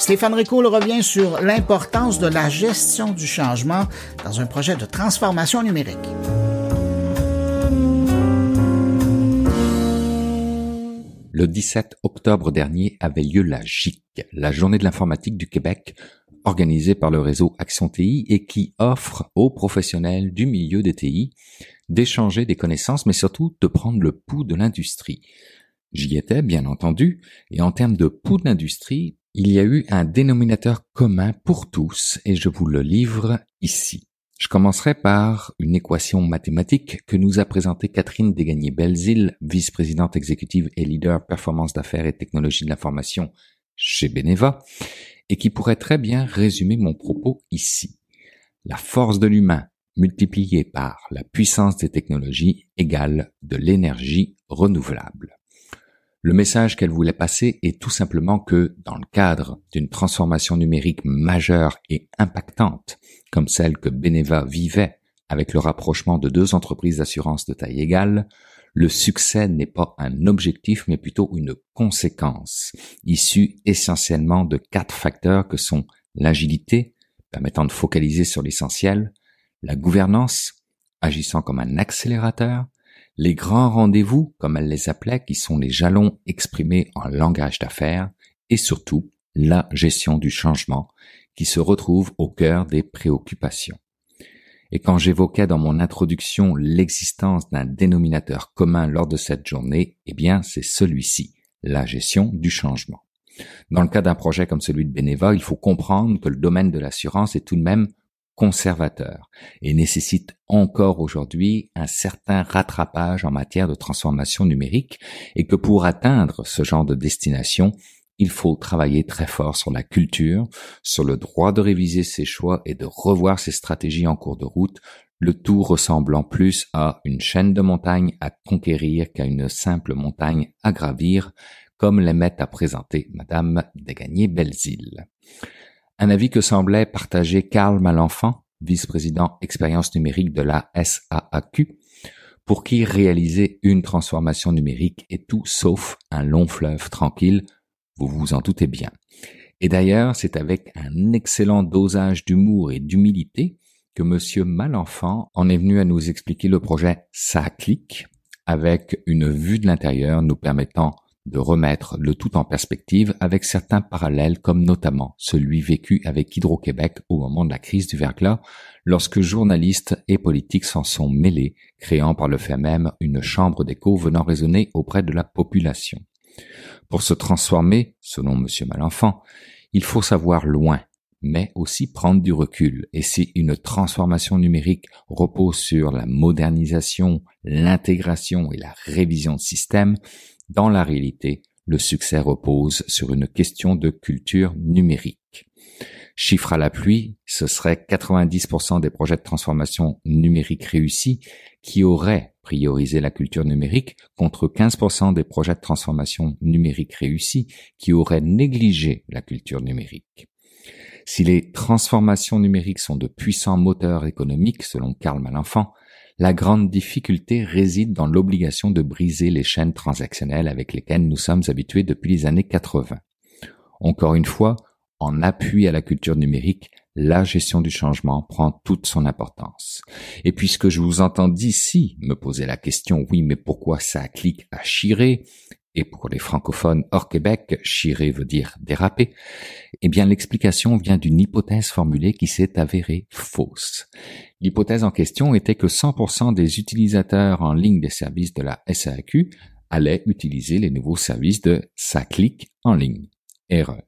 Stéphane Ricoul revient sur l'importance de la gestion du changement dans un projet de transformation numérique. Le 17 octobre dernier avait lieu la JIC, la Journée de l'informatique du Québec, organisée par le réseau Action TI et qui offre aux professionnels du milieu des TI d'échanger des connaissances, mais surtout de prendre le pouls de l'industrie. J'y étais, bien entendu, et en termes de pouls d'industrie, il y a eu un dénominateur commun pour tous, et je vous le livre ici. Je commencerai par une équation mathématique que nous a présentée Catherine Desgagnés-Belzile, vice-présidente exécutive et leader performance d'affaires et technologie de l'information chez Beneva, et qui pourrait très bien résumer mon propos ici. La force de l'humain multipliée par la puissance des technologies égale de l'énergie renouvelable. Le message qu'elle voulait passer est tout simplement que, dans le cadre d'une transformation numérique majeure et impactante, comme celle que Beneva vivait avec le rapprochement de deux entreprises d'assurance de taille égale, le succès n'est pas un objectif mais plutôt une conséquence, issue essentiellement de quatre facteurs que sont l'agilité, permettant de focaliser sur l'essentiel, la gouvernance, agissant comme un accélérateur, les grands rendez-vous, comme elle les appelait, qui sont les jalons exprimés en langage d'affaires, et surtout la gestion du changement, qui se retrouve au cœur des préoccupations. Et quand j'évoquais dans mon introduction l'existence d'un dénominateur commun lors de cette journée, eh bien c'est celui-ci, la gestion du changement. Dans le cas d'un projet comme celui de Beneva, il faut comprendre que le domaine de l'assurance est tout de même conservateur et nécessite encore aujourd'hui un certain rattrapage en matière de transformation numérique et que pour atteindre ce genre de destination, il faut travailler très fort sur la culture, sur le droit de réviser ses choix et de revoir ses stratégies en cours de route, le tout ressemblant plus à une chaîne de montagnes à conquérir qu'à une simple montagne à gravir, comme l'aimait à présenter Madame Desgagnés-Belzile. Un avis que semblait partager Karl Malenfant, vice-président expérience numérique de la SAAQ, pour qui réaliser une transformation numérique est tout sauf un long fleuve tranquille, vous vous en doutez bien. Et d'ailleurs, c'est avec un excellent dosage d'humour et d'humilité que monsieur Malenfant en est venu à nous expliquer le projet Ça clique, avec une vue de l'intérieur nous permettant de remettre le tout en perspective avec certains parallèles comme notamment celui vécu avec Hydro-Québec au moment de la crise du verglas, lorsque journalistes et politiques s'en sont mêlés, créant par le fait même une chambre d'écho venant résonner auprès de la population. Pour se transformer, selon M. Malenfant, il faut savoir loin, mais aussi prendre du recul. Et si une transformation numérique repose sur la modernisation, l'intégration et la révision de systèmes, dans la réalité, le succès repose sur une question de culture numérique. Chiffre à la pluie, ce serait 90% des projets de transformation numérique réussis qui auraient priorisé la culture numérique contre 15% des projets de transformation numérique réussis qui auraient négligé la culture numérique. Si les transformations numériques sont de puissants moteurs économiques, selon Karl Malenfant, la grande difficulté réside dans l'obligation de briser les chaînes transactionnelles avec lesquelles nous sommes habitués depuis les années 80. Encore une fois, en appui à la culture numérique, la gestion du changement prend toute son importance. Et puisque je vous entends d'ici me poser la question, oui, mais pourquoi ça clique à chirer? Et pour les francophones hors Québec, chirer veut dire déraper, eh bien l'explication vient d'une hypothèse formulée qui s'est avérée fausse. L'hypothèse en question était que 100% des utilisateurs en ligne des services de la SAQ allaient utiliser les nouveaux services de SACLIC en ligne. Erreur.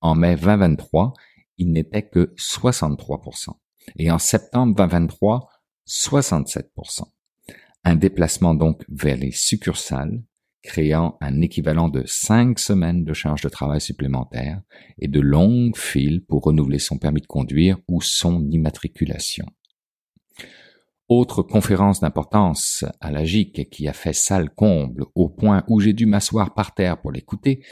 En mai 2023, il n'était que 63%. Et en septembre 2023, 67%. Un déplacement donc vers les succursales créant un équivalent de cinq semaines de charge de travail supplémentaire et de longues files pour renouveler son permis de conduire ou son immatriculation. Autre conférence d'importance à la GIC qui a fait salle comble au point où j'ai dû m'asseoir par terre pour l'écouter,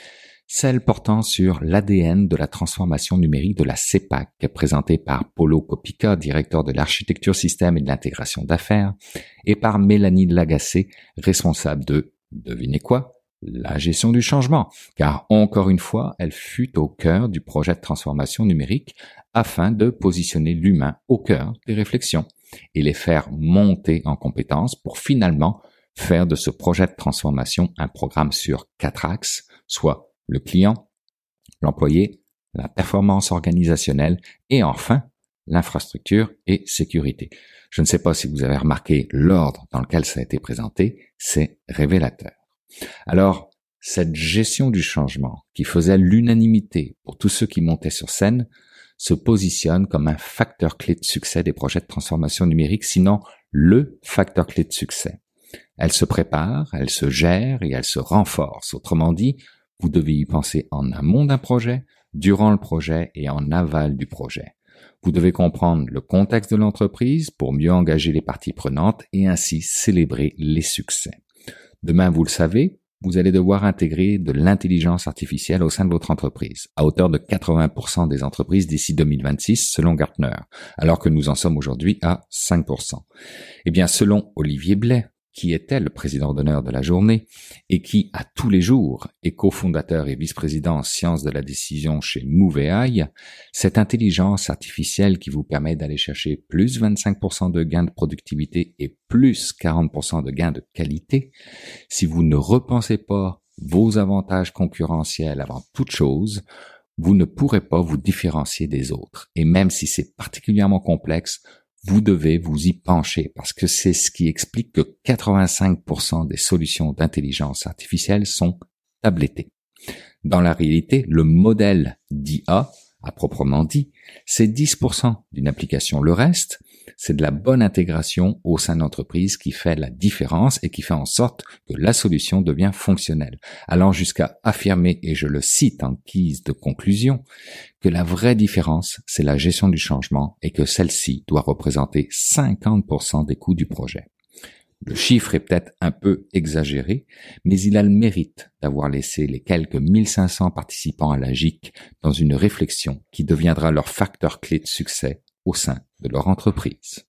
celle portant sur l'ADN de la transformation numérique de la CEPAC, présentée par Polo Copica, directeur de l'architecture système et de l'intégration d'affaires, et par Mélanie Lagacé, responsable de devinez quoi? La gestion du changement, car encore une fois, elle fut au cœur du projet de transformation numérique afin de positionner l'humain au cœur des réflexions et les faire monter en compétences pour finalement faire de ce projet de transformation un programme sur quatre axes, soit le client, l'employé, la performance organisationnelle et enfin l'infrastructure et sécurité. Je ne sais pas si vous avez remarqué l'ordre dans lequel ça a été présenté, c'est révélateur. Alors, cette gestion du changement qui faisait l'unanimité pour tous ceux qui montaient sur scène se positionne comme un facteur clé de succès des projets de transformation numérique, sinon le facteur clé de succès. Elle se prépare, elle se gère et elle se renforce. Autrement dit, vous devez y penser en amont d'un projet, durant le projet et en aval du projet. Vous devez comprendre le contexte de l'entreprise pour mieux engager les parties prenantes et ainsi célébrer les succès. Demain, vous le savez, vous allez devoir intégrer de l'intelligence artificielle au sein de votre entreprise, à hauteur de 80% des entreprises d'ici 2026 selon Gartner, alors que nous en sommes aujourd'hui à 5%. Eh bien, selon Olivier Blais, qui était le président d'honneur de la journée et qui, à tous les jours, est cofondateur et vice-président en sciences de la décision chez MoveAI, cette intelligence artificielle qui vous permet d'aller chercher plus 25% de gains de productivité et plus 40% de gains de qualité, si vous ne repensez pas vos avantages concurrentiels avant toute chose, vous ne pourrez pas vous différencier des autres. Et même si c'est particulièrement complexe, vous devez vous y pencher parce que c'est ce qui explique que 85% des solutions d'intelligence artificielle sont tablettées. Dans la réalité, le modèle d'IA, à proprement dit, c'est 10% d'une application. Le reste, c'est de la bonne intégration au sein d'entreprise qui fait la différence et qui fait en sorte que la solution devient fonctionnelle, allant jusqu'à affirmer, et je le cite en guise de conclusion, que la vraie différence, c'est la gestion du changement et que celle-ci doit représenter 50% des coûts du projet. Le chiffre est peut-être un peu exagéré, mais il a le mérite d'avoir laissé les quelques 1500 participants à la GIC dans une réflexion qui deviendra leur facteur clé de succès au sein de leur entreprise.